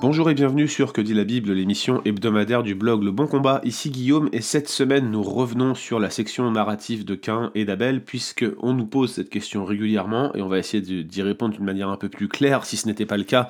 Bonjour et bienvenue sur Que dit la Bible, l'émission hebdomadaire du blog Le Bon Combat. Ici Guillaume et cette semaine nous revenons sur la section narrative de Cain et d'Abel puisque on nous pose cette question régulièrement et on va essayer d'y répondre d'une manière un peu plus claire si ce n'était pas le cas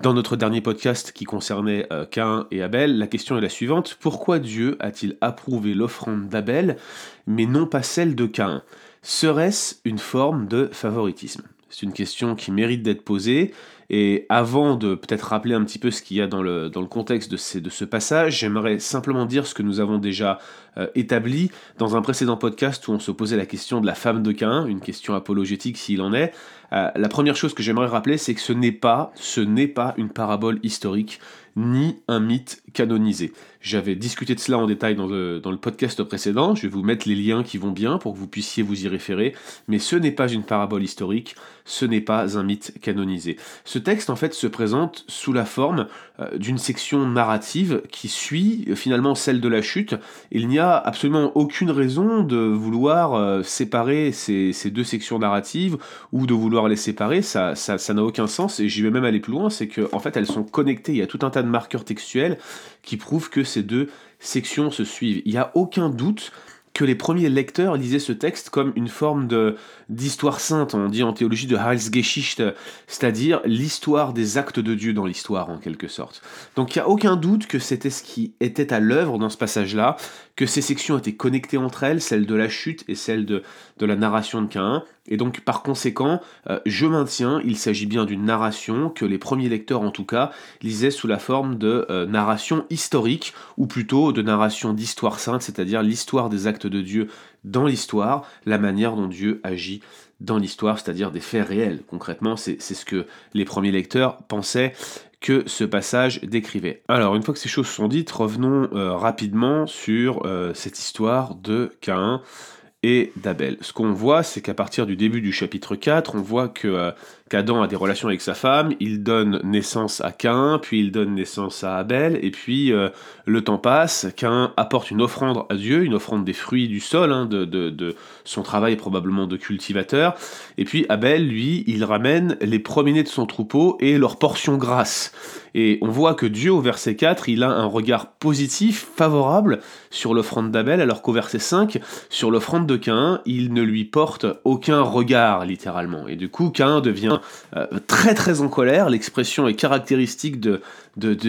dans notre dernier podcast qui concernait euh, Cain et Abel. La question est la suivante pourquoi Dieu a-t-il approuvé l'offrande d'Abel mais non pas celle de Cain? Serait-ce une forme de favoritisme? C'est une question qui mérite d'être posée et avant de peut-être rappeler un petit peu ce qu'il y a dans le, dans le contexte de, de ce passage, j'aimerais simplement dire ce que nous avons déjà euh, établi dans un précédent podcast où on se posait la question de la femme de Cain, une question apologétique s'il en est. Euh, la première chose que j'aimerais rappeler, c'est que ce n'est pas, ce n'est pas une parabole historique ni un mythe canonisé. J'avais discuté de cela en détail dans le, dans le, podcast précédent, je vais vous mettre les liens qui vont bien pour que vous puissiez vous y référer, mais ce n'est pas une parabole historique, ce n'est pas un mythe canonisé. Texte en fait se présente sous la forme euh, d'une section narrative qui suit euh, finalement celle de la chute. Il n'y a absolument aucune raison de vouloir euh, séparer ces, deux sections narratives ou de vouloir les séparer, ça n'a aucun sens et j'y vais même aller plus loin, c'est qu'en en fait elles sont connectées, il y a tout un tas de marqueurs textuels qui prouvent que ces deux sections se suivent. Il n'y a aucun doute que les premiers lecteurs lisaient ce texte comme une forme de d'histoire sainte, on dit en théologie de Heilsgeschichte, c'est-à-dire l'histoire des actes de Dieu dans l'histoire en quelque sorte. Donc il n'y a aucun doute que c'était ce qui était à l'œuvre dans ce passage-là, que ces sections étaient connectées entre elles, celle de la chute et celle de, de la narration de Cain, et donc par conséquent, euh, je maintiens, il s'agit bien d'une narration que les premiers lecteurs en tout cas lisaient sous la forme de euh, narration historique, ou plutôt de narration d'histoire sainte, c'est-à-dire l'histoire des actes de Dieu dans l'histoire, la manière dont Dieu agit dans l'histoire, c'est-à-dire des faits réels. Concrètement, c'est ce que les premiers lecteurs pensaient que ce passage décrivait. Alors, une fois que ces choses sont dites, revenons euh, rapidement sur cette histoire de Caïn et d'Abel. Ce qu'on voit, c'est qu'à partir du début du chapitre 4, on voit que euh, qu'Adam a des relations avec sa femme, il donne naissance à Cain, puis il donne naissance à Abel, et puis euh, le temps passe, Cain apporte une offrande à Dieu, une offrande des fruits du sol, hein, de, son travail probablement de cultivateur, et puis Abel, lui, il ramène les premiers-nés de son troupeau et leur portion grasse. Et on voit que Dieu, au verset 4, il a un regard positif, favorable sur l'offrande d'Abel, alors qu'au verset 5, sur l'offrande de Cain, il ne lui porte aucun regard, littéralement. Et du coup, Cain devient euh, très très en colère. L'expression est caractéristique de,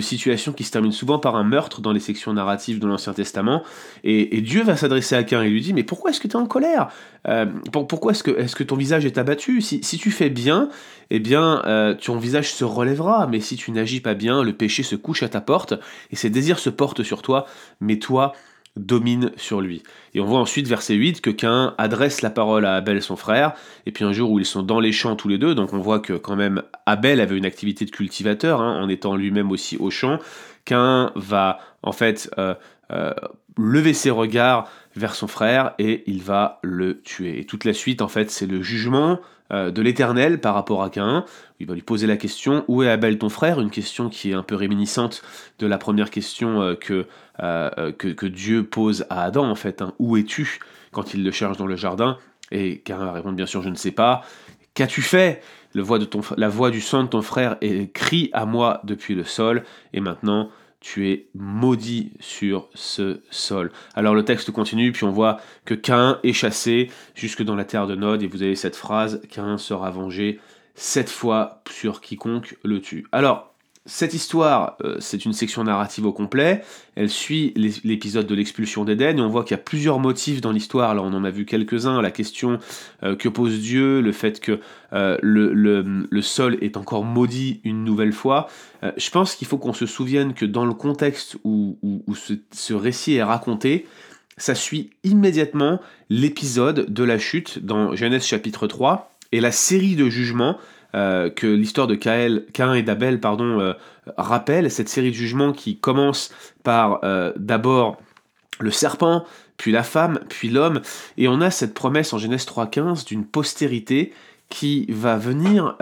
situations qui se terminent souvent par un meurtre dans les sections narratives de l'Ancien Testament. Et, Dieu va s'adresser à Cain et lui dit Mais pourquoi est-ce que tu es en colère? Euh, Pourquoi est-ce que, ton visage est abattu? Si, tu fais bien, eh bien, euh, ton visage se relèvera. Mais si tu n'agis pas bien, le péché se couche à ta porte et ses désirs se portent sur toi. Mais toi, domine sur lui. Et on voit ensuite, verset 8, que Cain adresse la parole à Abel, son frère, et puis un jour où ils sont dans les champs tous les deux, donc on voit que quand même Abel avait une activité de cultivateur, hein, en étant lui-même aussi au champ, Cain va en fait euh, euh, lever ses regards vers son frère et il va le tuer. Et toute la suite, en fait, c'est le jugement de l'Éternel par rapport à Cain. Il va lui poser la question Où est Abel ton frère? Une question qui est un peu réminiscente de la première question euh, euh, que, que, Dieu pose à Adam, en fait. Hein. Où es-tu? Quand il le cherche dans le jardin Et Cain va répondre Bien sûr, je ne sais pas. Qu'as-tu fait? La voix du sang de ton frère crie à moi depuis le sol, et maintenant tu es maudit sur ce sol. Alors le texte continue, puis on voit que Cain est chassé jusque dans la terre de Nod, et vous avez cette phrase, Cain sera vengé sept fois sur quiconque le tue. Alors, cette histoire, euh, c'est une section narrative au complet. Elle suit l'épisode de l'expulsion d'Éden et on voit qu'il y a plusieurs motifs dans l'histoire. Là, on en a vu quelques-uns. La question euh, que pose Dieu, le fait que euh, le, sol est encore maudit une nouvelle fois. je pense qu'il faut qu'on se souvienne que dans le contexte où, ce, ce, récit est raconté, ça suit immédiatement l'épisode de la chute dans Genèse chapitre 3 et la série de jugements euh, que l'histoire de Cain et d'Abel euh, rappelle, cette série de jugements qui commence par euh, d'abord le serpent, puis la femme, puis l'homme, et on a cette promesse en Genèse 3.15 d'une postérité qui va venir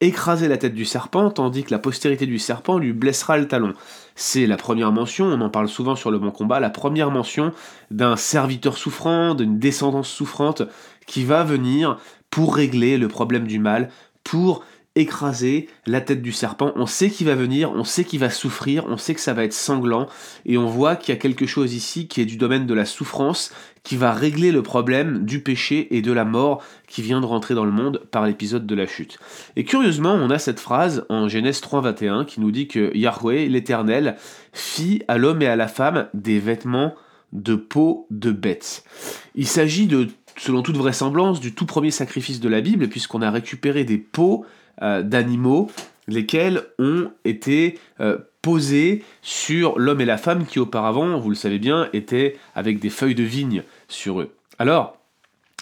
écraser la tête du serpent, tandis que la postérité du serpent lui blessera le talon. C'est la première mention, on en parle souvent sur le bon combat, la première mention d'un serviteur souffrant, d'une descendance souffrante, qui va venir pour régler le problème du mal, pour écraser la tête du serpent. On sait qu'il va venir, on sait qu'il va souffrir, on sait que ça va être sanglant, et on voit qu'il y a quelque chose ici qui est du domaine de la souffrance, qui va régler le problème du péché et de la mort qui vient de rentrer dans le monde par l'épisode de la chute. Et curieusement, on a cette phrase en Genèse 3.21 qui nous dit que Yahweh, l'Éternel, fit à l'homme et à la femme des vêtements de peau de bête. Il s'agit de selon toute vraisemblance, du tout premier sacrifice de la Bible, puisqu'on a récupéré des peaux euh, d'animaux, lesquels ont été euh, posés sur l'homme et la femme qui auparavant, vous le savez bien, étaient avec des feuilles de vigne sur eux. Alors,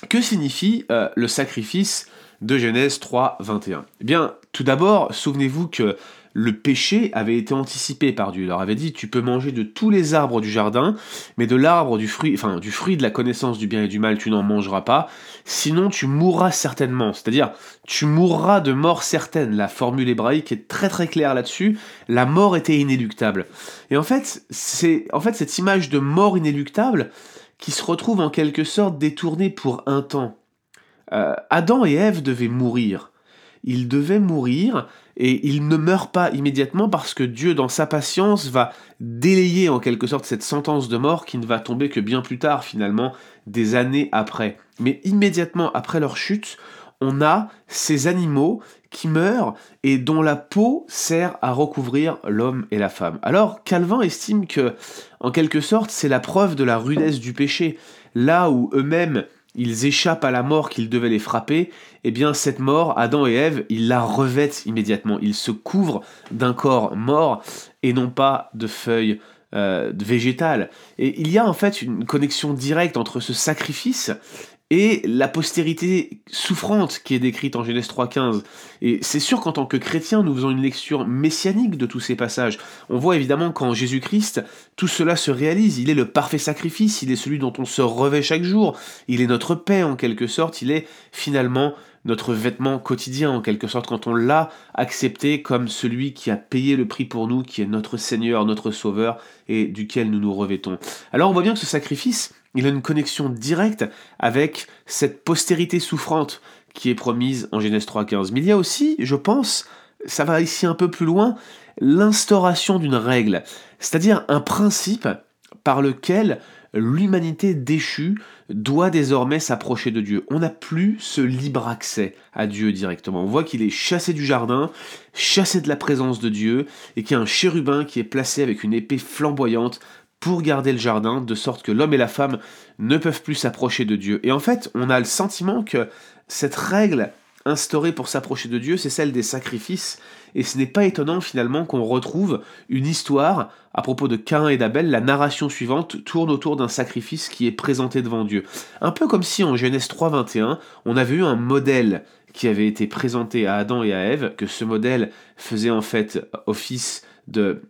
que signifie euh, le sacrifice de Genèse 3, 21 Eh bien, tout d'abord, souvenez-vous que le péché avait été anticipé par Dieu. Il leur avait dit tu peux manger de tous les arbres du jardin, mais de l'arbre du fruit, enfin du fruit de la connaissance du bien et du mal, tu n'en mangeras pas, sinon tu mourras certainement. C'est-à-dire tu mourras de mort certaine. La formule hébraïque est très très claire là-dessus. La mort était inéluctable. Et en fait, c'est en fait cette image de mort inéluctable qui se retrouve en quelque sorte détournée pour un temps. Euh, Adam et Ève devaient mourir. Ils devaient mourir et il ne meurt pas immédiatement parce que Dieu, dans sa patience, va délayer en quelque sorte cette sentence de mort qui ne va tomber que bien plus tard, finalement, des années après. Mais immédiatement après leur chute, on a ces animaux qui meurent et dont la peau sert à recouvrir l'homme et la femme. Alors Calvin estime que, en quelque sorte, c'est la preuve de la rudesse du péché. Là où eux-mêmes ils échappent à la mort qu'ils devaient les frapper, eh bien cette mort, Adam et Ève, ils la revêtent immédiatement. Ils se couvrent d'un corps mort et non pas de feuilles euh, végétales. Et il y a en fait une connexion directe entre ce sacrifice et la postérité souffrante qui est décrite en Genèse 3.15. Et c'est sûr qu'en tant que chrétien, nous faisons une lecture messianique de tous ces passages. On voit évidemment qu'en Jésus-Christ, tout cela se réalise. Il est le parfait sacrifice, il est celui dont on se revêt chaque jour, il est notre paix en quelque sorte, il est finalement notre vêtement quotidien en quelque sorte quand on l'a accepté comme celui qui a payé le prix pour nous, qui est notre Seigneur, notre Sauveur et duquel nous nous revêtons. Alors on voit bien que ce sacrifice, il a une connexion directe avec cette postérité souffrante qui est promise en Genèse 3.15. Mais il y a aussi, je pense, ça va ici un peu plus loin, l'instauration d'une règle, c'est-à-dire un principe par lequel l'humanité déchue doit désormais s'approcher de Dieu. On n'a plus ce libre accès à Dieu directement. On voit qu'il est chassé du jardin, chassé de la présence de Dieu, et qu'il y a un chérubin qui est placé avec une épée flamboyante pour garder le jardin, de sorte que l'homme et la femme ne peuvent plus s'approcher de Dieu. Et en fait, on a le sentiment que cette règle instaurée pour s'approcher de Dieu, c'est celle des sacrifices, et ce n'est pas étonnant finalement qu'on retrouve une histoire à propos de Cain et d'Abel, la narration suivante tourne autour d'un sacrifice qui est présenté devant Dieu. Un peu comme si en Genèse 3.21, on avait eu un modèle qui avait été présenté à Adam et à Ève, que ce modèle faisait en fait office de,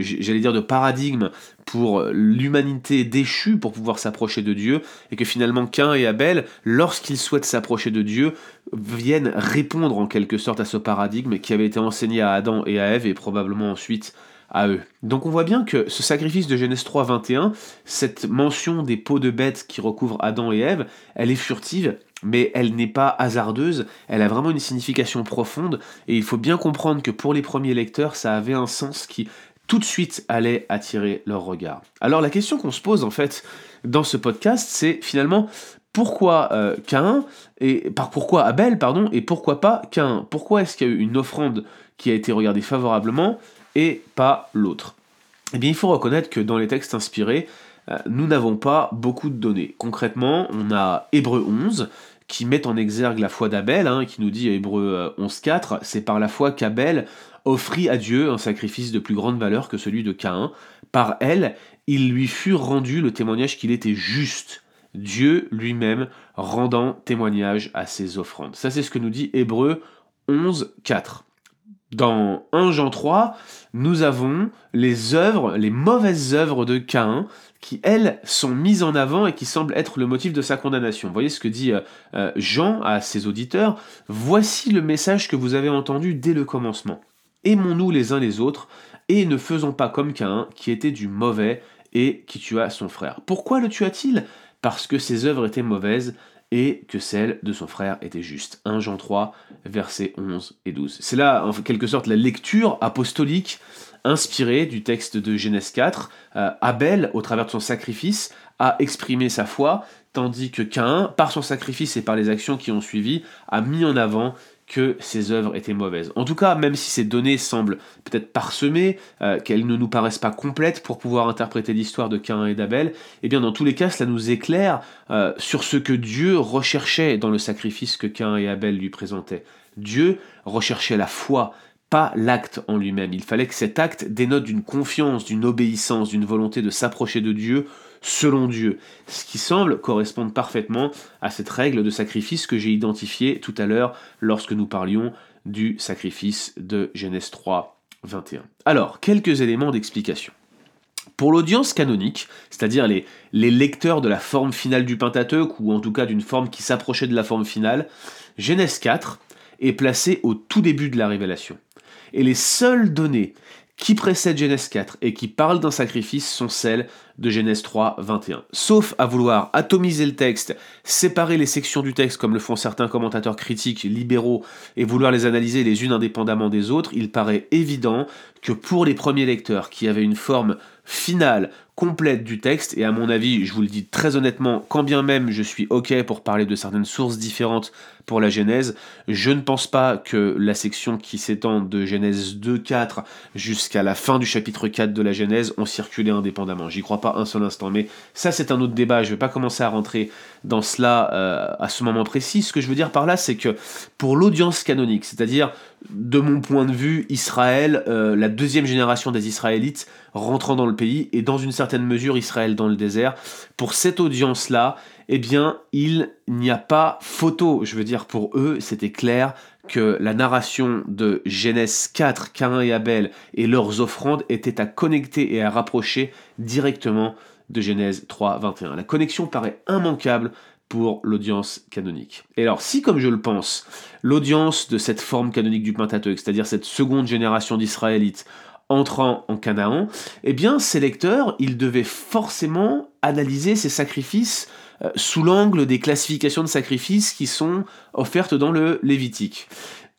j'allais dire de paradigme pour l'humanité déchue pour pouvoir s'approcher de Dieu, et que finalement Cain et Abel, lorsqu'ils souhaitent s'approcher de Dieu, viennent répondre en quelque sorte à ce paradigme qui avait été enseigné à Adam et à Ève, et probablement ensuite à eux. Donc on voit bien que ce sacrifice de Genèse 3, 21, cette mention des peaux de bêtes qui recouvrent Adam et Ève, elle est furtive, mais elle n'est pas hasardeuse, elle a vraiment une signification profonde, et il faut bien comprendre que pour les premiers lecteurs, ça avait un sens qui tout de suite allait attirer leur regard. Alors la question qu'on se pose en fait dans ce podcast, c'est finalement pourquoi euh, Cain et par pourquoi Abel pardon et pourquoi pas Cain Pourquoi est-ce qu'il y a eu une offrande qui a été regardée favorablement et pas l'autre? Eh bien, il faut reconnaître que dans les textes inspirés, euh, nous n'avons pas beaucoup de données. Concrètement, on a Hébreu 11 qui met en exergue la foi d'Abel, hein, qui nous dit Hébreu 11.4, c'est par la foi qu'Abel offrit à Dieu un sacrifice de plus grande valeur que celui de Caïn. Par elle, il lui fut rendu le témoignage qu'il était juste, Dieu lui-même rendant témoignage à ses offrandes. Ça c'est ce que nous dit Hébreu 11.4. Dans 1 Jean 3, nous avons les œuvres, les mauvaises œuvres de Caïn, qui, elles, sont mises en avant et qui semblent être le motif de sa condamnation. Voyez ce que dit euh, euh, Jean à ses auditeurs Voici le message que vous avez entendu dès le commencement. Aimons-nous les uns les autres, et ne faisons pas comme Caïn, qui était du mauvais et qui tua son frère. Pourquoi le tua-t-il Parce que ses œuvres étaient mauvaises et que celles de son frère étaient justes. 1 Jean 3, versets 11 et 12. C'est là, en quelque sorte, la lecture apostolique inspirée du texte de Genèse 4. Euh, Abel, au travers de son sacrifice, a exprimé sa foi, tandis que Caïn, par son sacrifice et par les actions qui ont suivi, a mis en avant que ses œuvres étaient mauvaises. En tout cas, même si ces données semblent peut-être parsemées, euh, qu'elles ne nous paraissent pas complètes pour pouvoir interpréter l'histoire de Cain et d'Abel, eh bien dans tous les cas, cela nous éclaire euh, sur ce que Dieu recherchait dans le sacrifice que Cain et Abel lui présentaient. Dieu recherchait la foi, pas l'acte en lui-même. Il fallait que cet acte dénote d'une confiance, d'une obéissance, d'une volonté de s'approcher de Dieu selon Dieu, ce qui semble correspondre parfaitement à cette règle de sacrifice que j'ai identifiée tout à l'heure lorsque nous parlions du sacrifice de Genèse 3, 21. Alors, quelques éléments d'explication. Pour l'audience canonique, c'est-à-dire les, lecteurs de la forme finale du Pentateuque, ou en tout cas d'une forme qui s'approchait de la forme finale, Genèse 4 est placé au tout début de la révélation. Et les seules données qui précèdent Genèse 4 et qui parlent d'un sacrifice sont celles de Genèse 3, 21. Sauf à vouloir atomiser le texte, séparer les sections du texte comme le font certains commentateurs critiques libéraux et vouloir les analyser les unes indépendamment des autres, il paraît évident que pour les premiers lecteurs qui avaient une forme finale, complète du texte, et à mon avis, je vous le dis très honnêtement, quand bien même je suis ok pour parler de certaines sources différentes pour la Genèse, je ne pense pas que la section qui s'étend de Genèse 2-4 jusqu'à la fin du chapitre 4 de la Genèse ont circulé indépendamment. J'y crois pas un seul instant, mais ça c'est un autre débat, je vais pas commencer à rentrer dans cela euh, à ce moment précis. Ce que je veux dire par là, c'est que pour l'audience canonique, c'est-à-dire de mon point de vue, Israël, euh, la deuxième génération des Israélites rentrant dans le pays, et dans une certaine mesure Israël dans le désert, pour cette audience-là, eh bien, il n'y a pas photo. Je veux dire, pour eux, c'était clair que la narration de Genèse 4, Cain et Abel et leurs offrandes était à connecter et à rapprocher directement de Genèse 3, 21. La connexion paraît immanquable pour l'audience canonique. Et alors, si, comme je le pense, l'audience de cette forme canonique du Pentateuque, c'est-à-dire cette seconde génération d'Israélites, entrant en Canaan, eh bien, ces lecteurs, ils devaient forcément analyser ces sacrifices euh, sous l'angle des classifications de sacrifices qui sont offertes dans le Lévitique.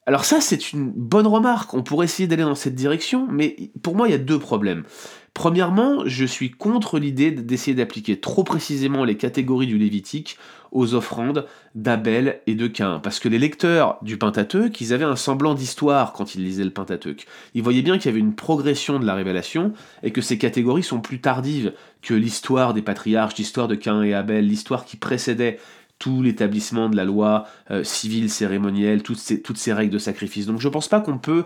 Alors ça, c'est une bonne remarque, on pourrait essayer d'aller dans cette direction, mais pour moi, il y a deux problèmes. Premièrement, je suis contre l'idée d'essayer d'appliquer trop précisément les catégories du Lévitique aux offrandes d'Abel et de Cain. Parce que les lecteurs du Pentateuque, ils avaient un semblant d'histoire quand ils lisaient le Pentateuque. Ils voyaient bien qu'il y avait une progression de la révélation et que ces catégories sont plus tardives que l'histoire des patriarches, l'histoire de Cain et Abel, l'histoire qui précédait tout l'établissement de la loi euh, civile, cérémonielle, toutes ces, règles de sacrifice. Donc je pense pas qu'on peut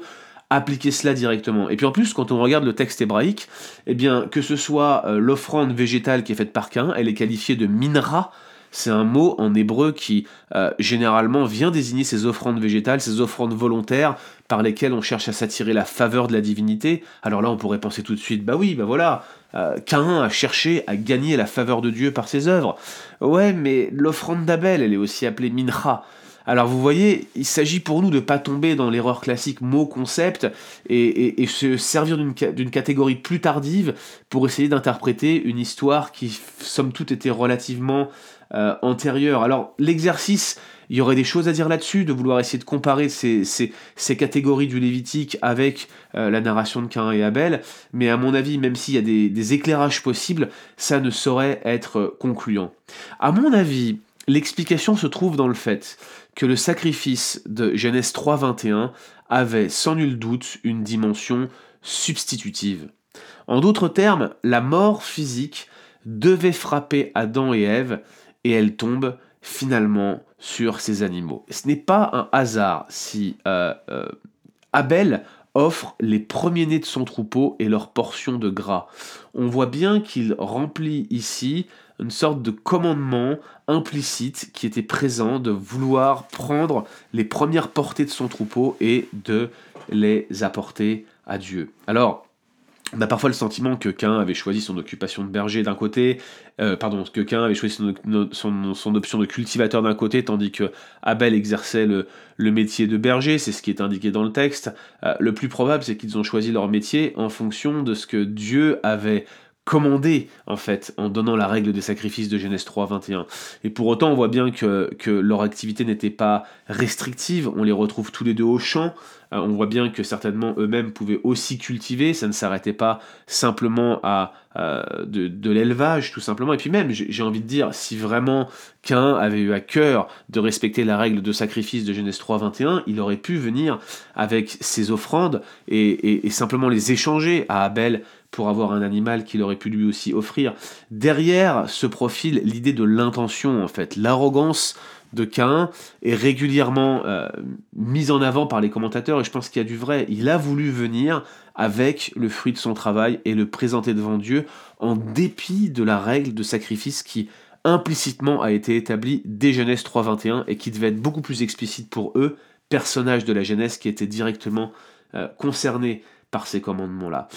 appliquer cela directement. Et puis en plus, quand on regarde le texte hébraïque, eh bien, que ce soit euh, l'offrande végétale qui est faite par Cain, elle est qualifiée de minra. C'est un mot en hébreu qui euh, généralement vient désigner ces offrandes végétales, ces offrandes volontaires par lesquelles on cherche à s'attirer la faveur de la divinité. Alors là, on pourrait penser tout de suite, bah oui, bah voilà, euh, Cain a cherché à gagner la faveur de Dieu par ses œuvres. Ouais, mais l'offrande d'Abel, elle est aussi appelée minra. Alors vous voyez, il s'agit pour nous de ne pas tomber dans l'erreur classique mot-concept et, se servir d'une catégorie plus tardive pour essayer d'interpréter une histoire qui, somme toute, était relativement euh, antérieure. Alors l'exercice, il y aurait des choses à dire là-dessus, de vouloir essayer de comparer ces, catégories du Lévitique avec euh, la narration de Cain et Abel, mais à mon avis, même s'il y a des, des éclairages possibles, ça ne saurait être concluant. À mon avis, l'explication se trouve dans le fait que le sacrifice de Genèse 3.21 avait sans nul doute une dimension substitutive. En d'autres termes, la mort physique devait frapper Adam et Ève et elle tombe finalement sur ces animaux. Ce n'est pas un hasard si euh, euh, Abel offre les premiers-nés de son troupeau et leur portion de gras. On voit bien qu'il remplit ici une sorte de commandement implicite qui était présent de vouloir prendre les premières portées de son troupeau et de les apporter à Dieu. Alors, on a parfois le sentiment que Cain avait choisi son occupation de berger d'un côté, euh, pardon, que Cain avait choisi son, option de cultivateur d'un côté, tandis que Abel exerçait le, métier de berger, c'est ce qui est indiqué dans le texte. Euh, le plus probable, c'est qu'ils ont choisi leur métier en fonction de ce que Dieu avait commandé en fait en donnant la règle des sacrifices de Genèse 3 21 et pour autant on voit bien que, leur activité n'était pas restrictive. On les retrouve tous les deux au champ. Euh, on voit bien que certainement eux-mêmes pouvaient aussi cultiver, ça ne s'arrêtait pas simplement à de, l'élevage tout simplement. Et puis même, j'ai envie de dire, si vraiment Cain avait eu à cœur de respecter la règle de sacrifice de Genèse 3, 21, il aurait pu venir avec ses offrandes et, simplement les échanger à Abel pour avoir un animal qu'il aurait pu lui aussi offrir. Derrière ce profil l'idée de l'intention en fait, l'arrogance de Cain est régulièrement euh, mise en avant par les commentateurs et je pense qu'il y a du vrai. Il a voulu venir avec le fruit de son travail et le présenter devant Dieu en dépit de la règle de sacrifice qui implicitement a été établie dès Genèse 3.21 et qui devait être beaucoup plus explicite pour eux, personnages de la Genèse qui étaient directement euh, concernés par ces commandements-là.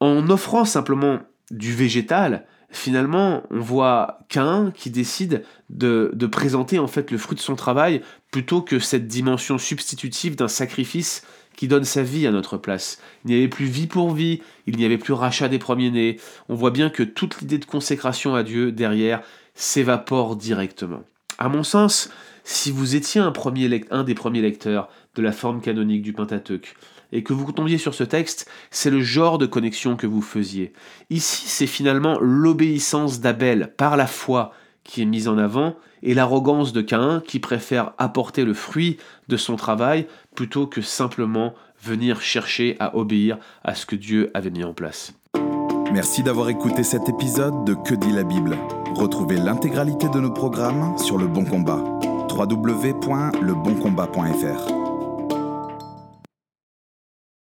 En offrant simplement du végétal, finalement, on voit Cain qui décide de, présenter en fait le fruit de son travail plutôt que cette dimension substitutive d'un sacrifice qui donne sa vie à notre place. Il n'y avait plus vie pour vie, il n'y avait plus rachat des premiers-nés. On voit bien que toute l'idée de consécration à Dieu derrière s'évapore directement. À mon sens, si vous étiez un, premier un des premiers lecteurs de la forme canonique du Pentateuque, et que vous tombiez sur ce texte, c'est le genre de connexion que vous faisiez. Ici, c'est finalement l'obéissance d'Abel par la foi qui est mise en avant, et l'arrogance de Caïn qui préfère apporter le fruit de son travail plutôt que simplement venir chercher à obéir à ce que Dieu avait mis en place. Merci d'avoir écouté cet épisode de Que dit la Bible. Retrouvez l'intégralité de nos programmes sur Le Bon Combat. www.leboncombat.fr